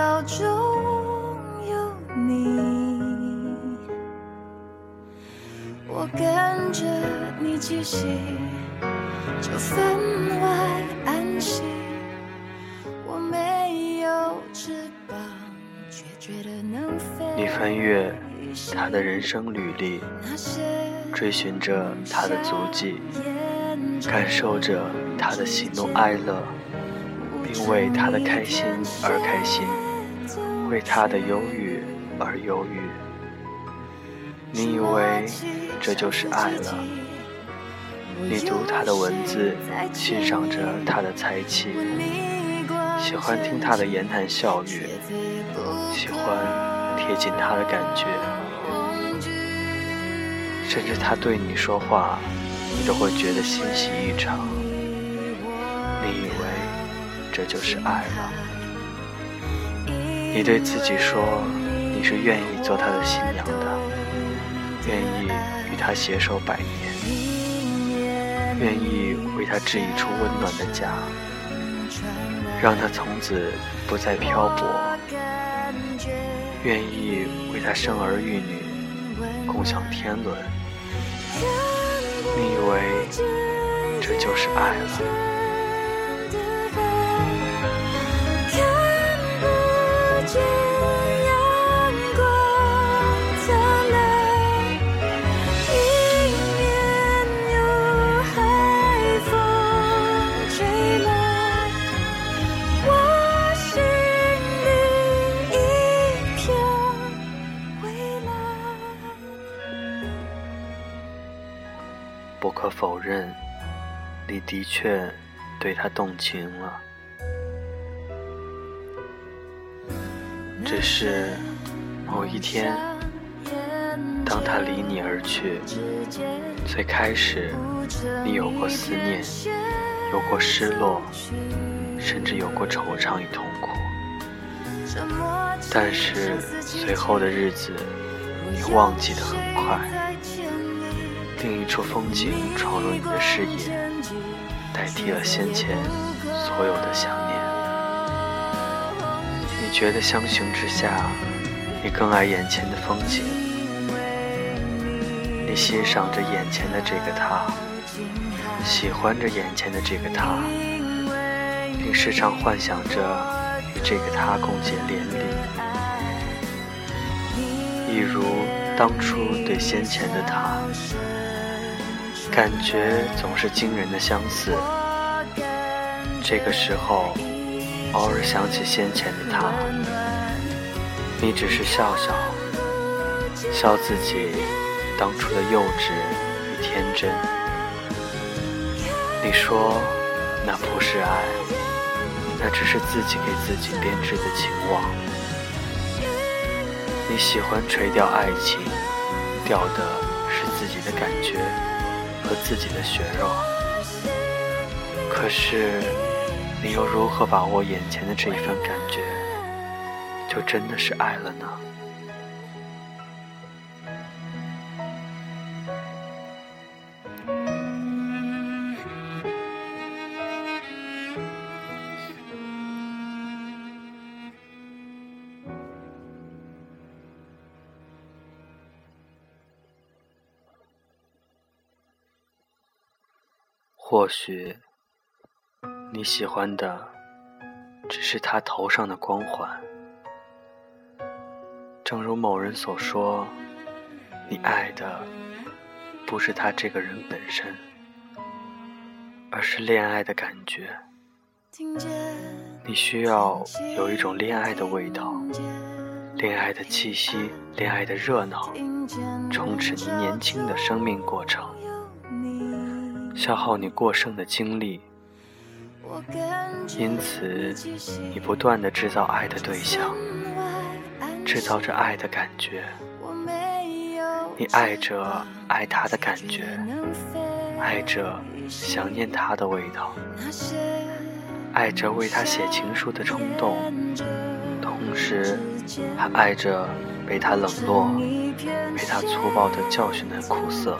人潮中有你。我跟着你气息，就分外安心。我没有翅膀，却觉得能飞。你翻阅他的人生履历，追寻着他的足迹，感受着他的喜怒哀乐，并为他的开心而开心，为他的忧郁而忧郁。你以为这就是爱了？你读他的文字，欣赏着他的才气，喜欢听他的言谈笑语，喜欢贴近他的感觉，甚至他对你说话，你都会觉得欣喜异常。你以为这就是爱了？你对自己说，你是愿意做他的新娘的，愿意与他携手百年，愿意为他织一处温暖的家，让他从此不再漂泊，愿意为他生儿育女，共享天伦。你以为这就是爱了？否认，你的确对他动情了。只是某一天，当他离你而去，最开始你有过思念，有过失落，甚至有过惆怅与痛苦。但是随后的日子，你忘记得很快。另一处风景闯入你的视野，代替了先前所有的想念。你觉得相形之下，你更爱眼前的风景，你欣赏着眼前的这个他，喜欢着眼前的这个他，并时常幻想着与这个他共结连理，一如当初对先前的他。感觉总是惊人的相似。这个时候，偶尔想起先前的他，你只是笑笑，笑自己当初的幼稚与天真。你说那不是爱，那只是自己给自己编织的情网。你喜欢垂钓爱情，钓的是自己的感觉。和自己的血肉，可是你又如何把握眼前的这一份感觉，就真的是爱了呢？或许你喜欢的只是他头上的光环，正如某人所说，你爱的不是他这个人本身，而是恋爱的感觉。你需要有一种恋爱的味道，恋爱的气息，恋爱的热闹，充斥你年轻的生命过程。消耗你过剩的精力，因此你不断的制造爱的对象，制造着爱的感觉。你爱着爱他的感觉，爱着想念他的味道，爱着为他写情书的冲动，同时还爱着被他冷落、被他粗暴的教训的苦涩。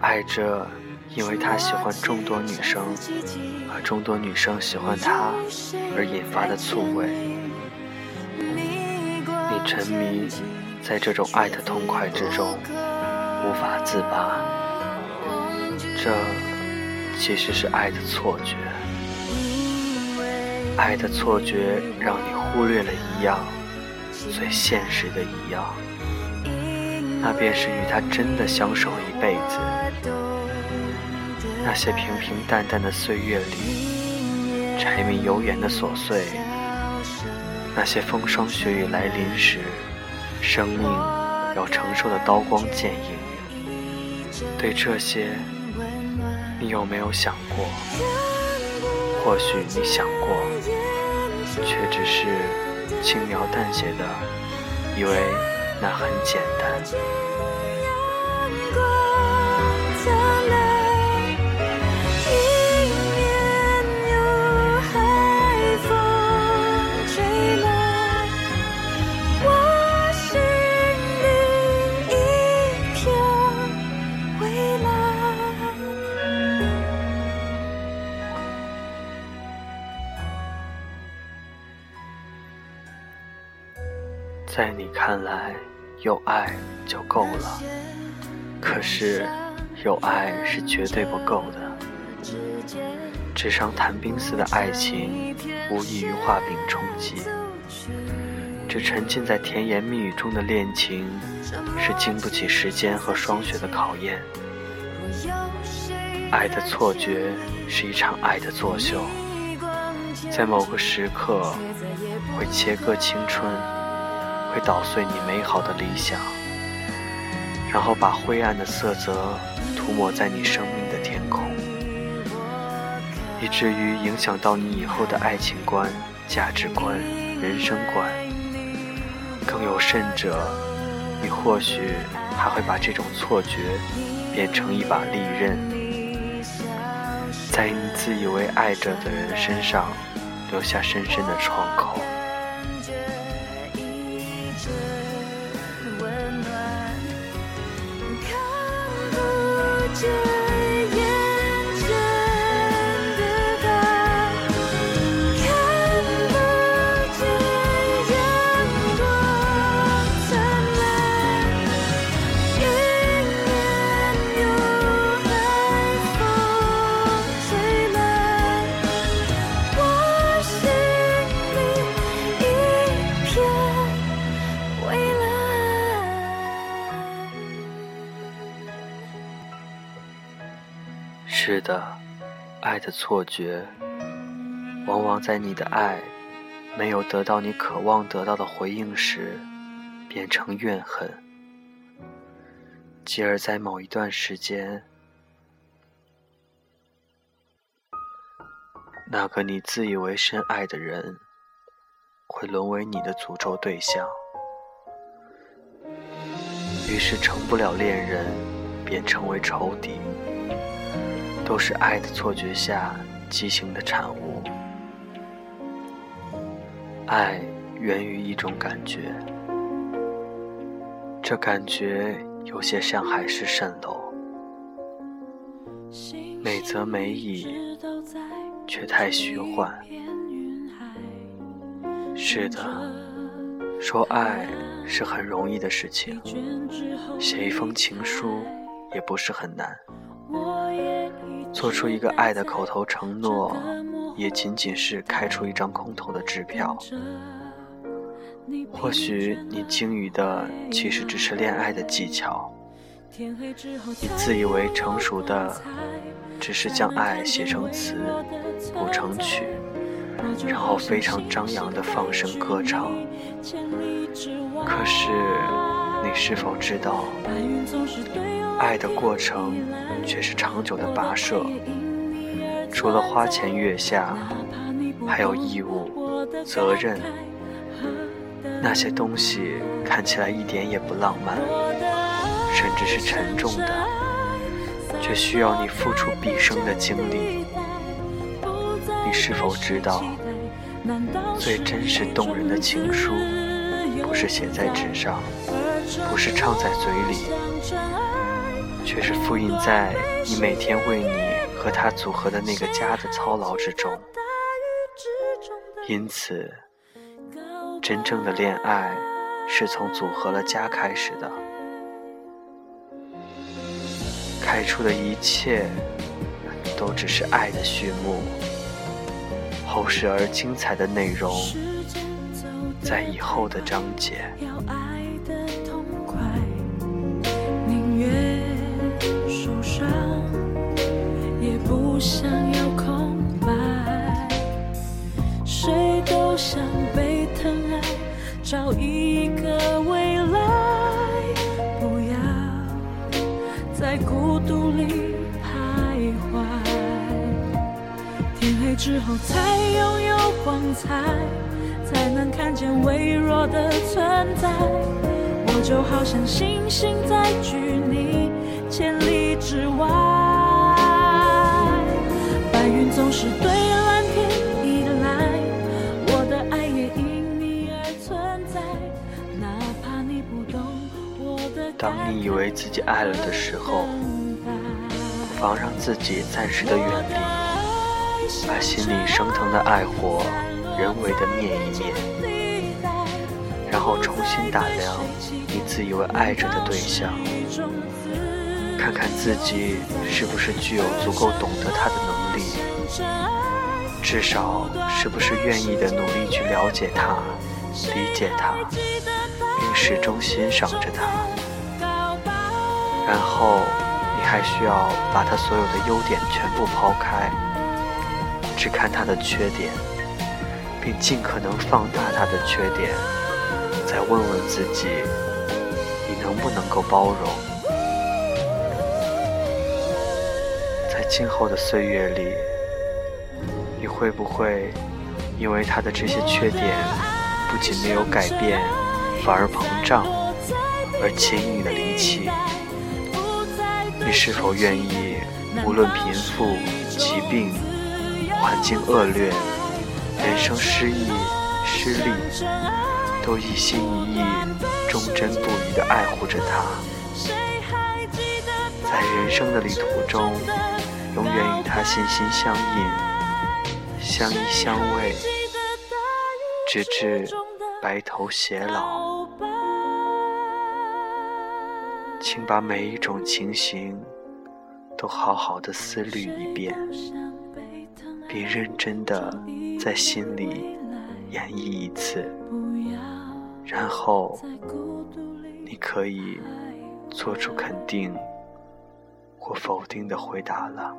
爱着，因为他喜欢众多女生，而众多女生喜欢他而引发的醋味。你沉迷在这种爱的痛快之中，无法自拔。这其实是爱的错觉。爱的错觉让你忽略了一样最现实的一样，那便是与他真的相守一辈子。那些平平淡淡的岁月里，柴米油盐的琐碎，那些风霜雪雨来临时，生命要承受的刀光剑影。对这些，你有没有想过？或许你想过，却只是轻描淡写的，以为那很简单。够了。可是，有爱是绝对不够的。纸上谈兵似的爱情，无异于画饼充饥。这沉浸在甜言蜜语中的恋情，是经不起时间和霜雪的考验。爱的错觉是一场爱的作秀，在某个时刻会切割青春。会捣碎你美好的理想，然后把灰暗的色泽涂抹在你生命的天空，以至于影响到你以后的爱情观、价值观、人生观。更有甚者，你或许还会把这种错觉变成一把利刃，在你自以为爱着的人身上留下深深的创口。you. 的，爱的错觉，往往在你的爱没有得到你渴望得到的回应时，变成怨恨，继而在某一段时间，那个你自以为深爱的人，会沦为你的诅咒对象，于是成不了恋人，便成为仇敌。都是爱的错觉下畸形的产物。爱源于一种感觉，这感觉有些像海市蜃楼，美则美矣，却太虚幻。是的，说爱是很容易的事情，写一封情书也不是很难。做出一个爱的口头承诺，也仅仅是开出一张空头的支票。或许你精于的其实只是恋爱的技巧，你自以为成熟的只是将爱写成词，谱成曲，然后非常张扬的放声歌唱。可是，你是否知道？爱的过程却是长久的跋涉，除了花前月下，还有义务、责任。那些东西看起来一点也不浪漫，甚至是沉重的，却需要你付出毕生的精力。你是否知道，最真实动人的情书，不是写在纸上，不是唱在嘴里。却是复印在你每天为你和他组合的那个家的操劳之中。因此，真正的恋爱是从组合了家开始的。开出的一切，都只是爱的序幕。厚实而精彩的内容，在以后的章节。想要空白，谁都想被疼爱找一个未来，不要在孤独里徘徊。天黑之后才拥有光彩，才能看见微弱的存在。我就好像星星在距你千里之外，总是对。当你以为自己爱了的时候，不妨让自己暂时的远离，把心里升腾的爱火人为的灭一灭，然后重新打量你自以为爱着的对象，看看自己是不是具有足够懂得他的，至少是不是愿意的努力去了解他、理解他，并始终欣赏着他。然后，你还需要把他所有的优点全部抛开，只看他的缺点，并尽可能放大他的缺点，再问问自己，你能不能够包容？在今后的岁月里，你会不会因为他的这些缺点不仅没有改变，反而膨胀，而轻易的离弃？你是否愿意，无论贫富、疾病、环境恶劣、人生失意、失利，都一心一意、忠贞不渝地爱护着他，在人生的旅途中，永远与他心心相印、相依相偎，直至白头偕老。请把每一种情形都好好的思虑一遍，并认真的在心里演绎一次，然后你可以做出肯定或否定的回答了。